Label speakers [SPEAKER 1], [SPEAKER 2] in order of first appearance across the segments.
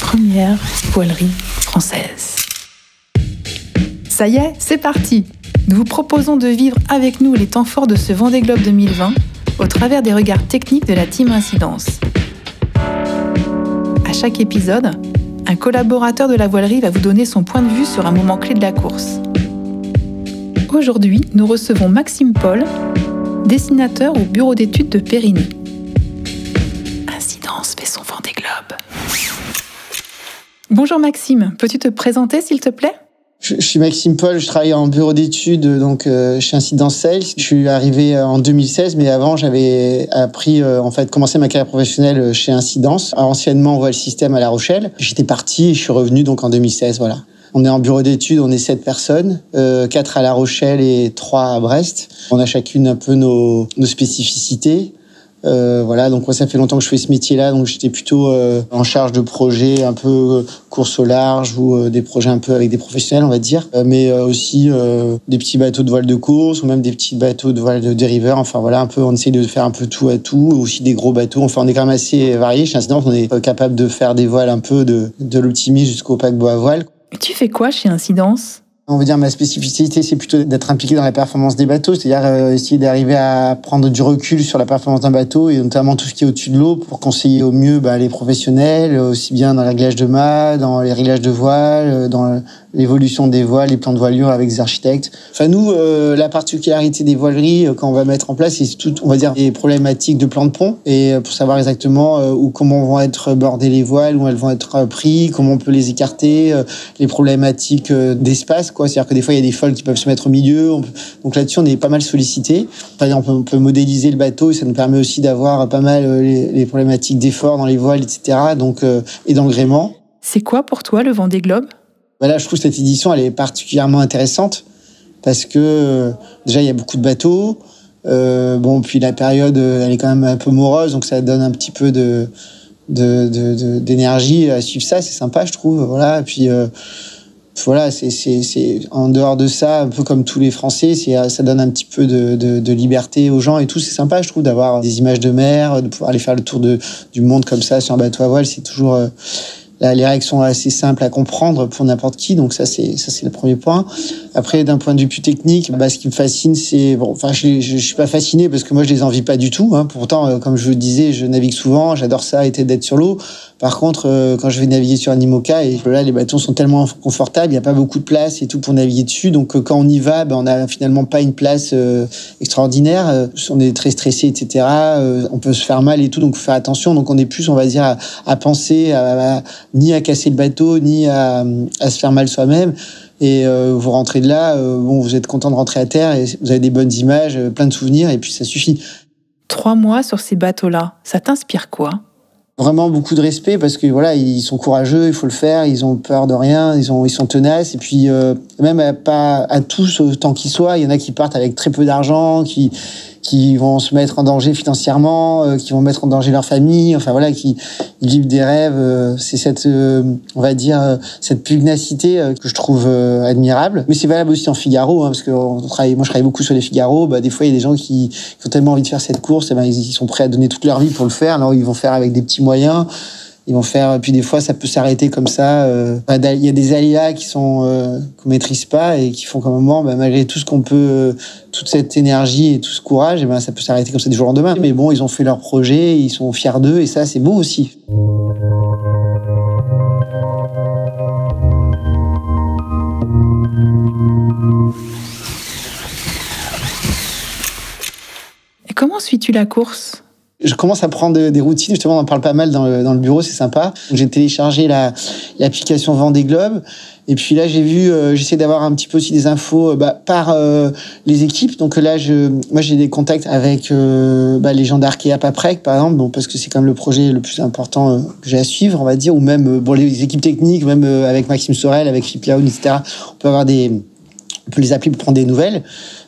[SPEAKER 1] Première voilerie française. Ça y est, c'est parti Nous vous proposons de vivre avec nous les temps forts de ce Vendée Globe 2020 au travers des regards techniques de la Team Incidence. À chaque épisode, un collaborateur de la voilerie va vous donner son point de vue sur un moment clé de la course. Aujourd'hui, nous recevons Maxime Paul, dessinateur au bureau d'études de Périgny. Bonjour Maxime, peux-tu te présenter s'il te plaît?
[SPEAKER 2] Je, suis Maxime Paul, je travaille en bureau d'études donc euh, chez Incidence Sales. Je suis arrivé euh, en 2016, mais avant j'avais appris euh, en fait commencé ma carrière professionnelle chez Incidence. Anciennement, on voit le système à La Rochelle. J'étais parti et je suis revenu donc en 2016. Voilà. On est en bureau d'études, on est sept personnes, euh, quatre à La Rochelle et trois à Brest. On a chacune un peu nos spécificités. Euh, voilà, donc moi ça fait longtemps que je fais ce métier-là, donc j'étais plutôt euh, en charge de projets un peu euh, course au large ou des projets un peu avec des professionnels, on va dire, mais aussi des petits bateaux de voile de course ou même des petits bateaux de voile de dériveur. Enfin voilà, un peu, on essaye de faire un peu tout à tout, aussi des gros bateaux. Enfin, on est quand même assez varié. Chez Incident, on est capable de faire des voiles un peu de, de l'optimisme jusqu'au paquebot à voile.
[SPEAKER 1] Tu fais quoi chez Incidence?
[SPEAKER 2] On va dire ma spécificité, c'est plutôt d'être impliqué dans la performance des bateaux, c'est-à-dire euh, essayer d'arriver à prendre du recul sur la performance d'un bateau et notamment tout ce qui est au-dessus de l'eau pour conseiller au mieux bah, les professionnels, aussi bien dans la réglage de mât, dans les réglages de voile, euh, dans l'évolution des voiles, les plans de voilure avec des architectes. Enfin nous, euh, la particularité des voileries quand on va mettre en place, c'est tout, on va dire, des problématiques de plan de pont et pour savoir exactement où comment vont être bordées les voiles, où elles vont être prises, comment on peut les écarter, les problématiques d'espace c'est-à-dire que des fois, il y a des folles qui peuvent se mettre au milieu. Donc là-dessus, on est pas mal sollicité. Par exemple, on peut modéliser le bateau et ça nous permet aussi d'avoir pas mal euh, les, problématiques d'effort dans les voiles, etc. Donc, euh, et dans le gréement.
[SPEAKER 1] C'est quoi pour toi le Vendée Globe?
[SPEAKER 2] Voilà, Je trouve cette édition, elle est particulièrement intéressante parce que euh, déjà, il y a beaucoup de bateaux. bon, puis la période, elle est quand même un peu morose, donc ça donne un petit peu de d'énergie à suivre ça. C'est sympa, je trouve. Voilà. Et puis voilà, c'est en dehors de ça, un peu comme tous les Français, ça donne un petit peu de, de, liberté aux gens et tout. C'est sympa, je trouve, d'avoir des images de mer, de pouvoir aller faire le tour de, du monde comme ça sur un bateau à voile. C'est toujours euh, les règles sont assez simples à comprendre pour n'importe qui, donc ça c'est ça c'est le premier point. Après, d'un point de vue plus technique, bah, ce qui me fascine, c'est bon, enfin je, je, suis pas fasciné parce que moi je les envie pas du tout. Hein. Pourtant, euh, comme je vous disais, je navigue souvent, j'adore ça, été d'être sur l'eau. Par contre, euh, quand je vais naviguer sur un IMOCA, et là les bateaux sont tellement confortables, il n'y a pas beaucoup de place et tout pour naviguer dessus. Donc euh, quand on y va, bah, on n'a finalement pas une place extraordinaire. on est très stressé, etc. on peut se faire mal et tout, donc faut faire attention. Donc on est plus, on va dire, à, à penser à ni à casser le bateau, ni à, se faire mal soi-même. Et euh, vous rentrez de là, euh, bon, vous êtes content de rentrer à terre et vous avez des bonnes images, euh, plein de souvenirs, et puis ça suffit.
[SPEAKER 1] Trois mois sur ces bateaux-là, ça t'inspire quoi?
[SPEAKER 2] Vraiment beaucoup de respect parce que voilà, ils sont courageux, il faut le faire, ils ont peur de rien, ils, ont, ils sont tenaces, et puis même à, pas à tous autant qu'ils soient, il y en a qui partent avec très peu d'argent, qui qui vont se mettre en danger financièrement, euh, qui vont mettre en danger leur famille, enfin voilà, qui vivent des rêves. Euh, c'est cette, euh, on va dire, cette pugnacité que je trouve admirable. Mais c'est valable aussi en Figaro, hein, parce que travaille, moi je travaille beaucoup sur les Figaro. Bah, des fois, il y a des gens qui, qui, ont tellement envie de faire cette course, et ben, ils, ils sont prêts à donner toute leur vie pour le faire. Alors ils vont faire avec des petits moyens ils vont faire. Puis des fois, ça peut s'arrêter comme ça. Euh, il y a des aléas qui sont euh, qu'on maîtrise pas et qui font qu'à un moment, bah, malgré tout ce qu'on peut, euh, toute cette énergie et tout ce courage, et ben ça peut s'arrêter comme ça du jour au lendemain. Mais bon, ils ont fait leur projet, ils sont fiers d'eux et ça, c'est beau aussi.
[SPEAKER 1] Comment suis-tu la course?
[SPEAKER 2] Je commence à prendre des routines. Justement, on en parle pas mal dans le, dans le bureau, c'est sympa. J'ai téléchargé l'application Vendée Globe. Et puis là, j'ai vu, euh, j'essaie d'avoir un petit peu aussi des infos euh, bah, par euh, les équipes. Donc là, je, moi, j'ai des contacts avec bah, les gens d'Arkea Paprec, par exemple, bon, parce que c'est quand même le projet le plus important que j'ai à suivre, on va dire, ou même bon, les équipes techniques, même avec Maxime Sorel, avec Philippe Laoun, etc. On peut avoir des, on peut les appeler pour prendre des nouvelles.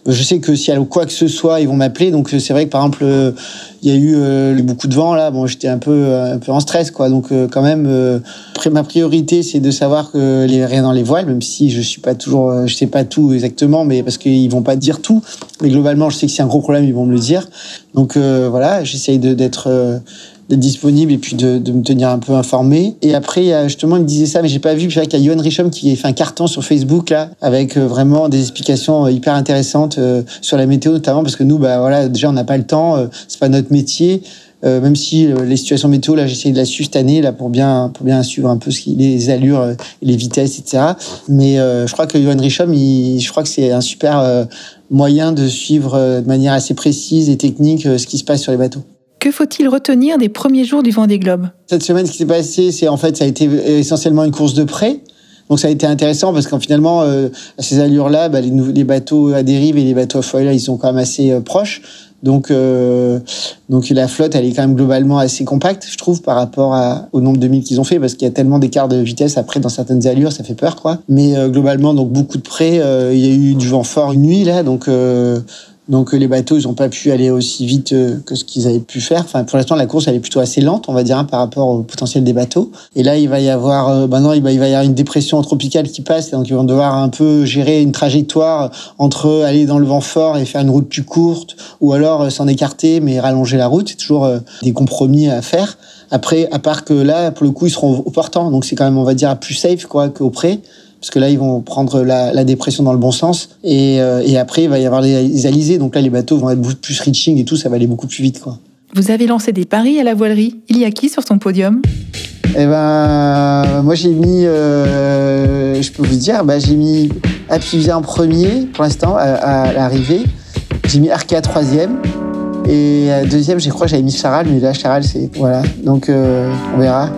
[SPEAKER 2] Je sais que s'il y a quoi que ce soit, ils vont m'appeler. Donc c'est vrai que par exemple, il y a eu euh, beaucoup de vent là. Bon, j'étais un peu un peu en stress quoi. Donc euh, quand même, euh, ma priorité c'est de savoir que rien dans les voiles, même si je suis pas toujours, je sais pas tout exactement, mais parce qu'ils vont pas dire tout. Mais globalement, je sais que c'est un gros problème, ils vont me le dire. Donc voilà, j'essaye d'être disponible et puis de, me tenir un peu informé. Et après, justement, il me disait ça, mais j'ai pas vu. Puis qu'il y a Johan Richom qui a fait un carton sur Facebook là, avec euh, vraiment des explications euh, hyper intéressantes euh, sur la météo notamment, parce que nous, bah voilà, déjà on n'a pas le temps, c'est pas notre métier. Euh, même si les situations météo, là, j'essaie de la suivre cette année, là, pour bien, pour bien suivre un peu ce qui, les allures, les vitesses, etc. Mais euh, je crois que Johan Richom, il, je crois que c'est un super moyen de suivre de manière assez précise et technique ce qui se passe sur les bateaux.
[SPEAKER 1] Que faut-il retenir des premiers jours du Vendée Globe?
[SPEAKER 2] Cette semaine, ce qui s'est passé, c'est en fait, ça a été essentiellement une course de près. Donc ça a été intéressant parce qu'en finalement, euh, à ces allures-là, bah, les, les, bateaux à dérive et les bateaux à foil, là, ils sont quand même assez euh, proches. Donc, euh, donc la flotte, elle est quand même globalement assez compacte, je trouve, par rapport à, au nombre de milles qu'ils ont fait, parce qu'il y a tellement d'écart de vitesse après dans certaines allures, ça fait peur, quoi. Mais euh, globalement, donc beaucoup de près, il y a eu du vent fort une nuit là, donc donc euh, les bateaux, ils n'ont pas pu aller aussi vite euh, que ce qu'ils avaient pu faire. Enfin, pour l'instant, la course, elle est plutôt assez lente, on va dire, hein, par rapport au potentiel des bateaux. Et là, il va y avoir, euh, bah il va, y avoir une dépression tropicale qui passe, donc ils vont devoir un peu gérer une trajectoire entre aller dans le vent fort et faire une route plus courte, ou alors s'en écarter mais rallonger la route. C'est toujours des compromis à faire. Après, à part que là, pour le coup, ils seront au portant, donc c'est quand même, on va dire, plus safe quoi qu'au près parce que là, ils vont prendre la, dépression dans le bon sens. Et, euh, et, après, il va y avoir les alizés. Donc là, les bateaux vont être beaucoup plus reaching et tout, ça va aller beaucoup plus vite. Quoi.
[SPEAKER 1] Vous avez lancé des paris à la voilerie. Il y a qui sur son podium?
[SPEAKER 2] Eh ben, moi, j'ai mis, euh, je peux vous dire, bah, j'ai mis Apivia en premier pour l'instant, à, l'arrivée. J'ai mis Arkea troisième. Et deuxième, je crois que j'avais mis Charal, mais là, Charal, c'est. Voilà. Donc, euh, on verra.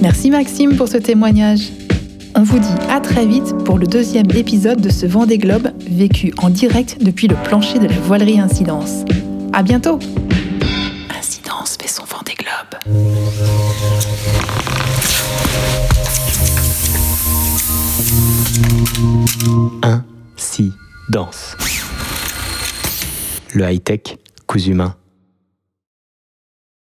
[SPEAKER 1] Merci Maxime pour ce témoignage. On vous dit à très vite pour le deuxième épisode de ce Vendée Globe vécu en direct depuis le plancher de la voilerie Incidence. À bientôt Incidence fait son Vendée Globe.
[SPEAKER 3] Incidence. Le high-tech, cousu humain.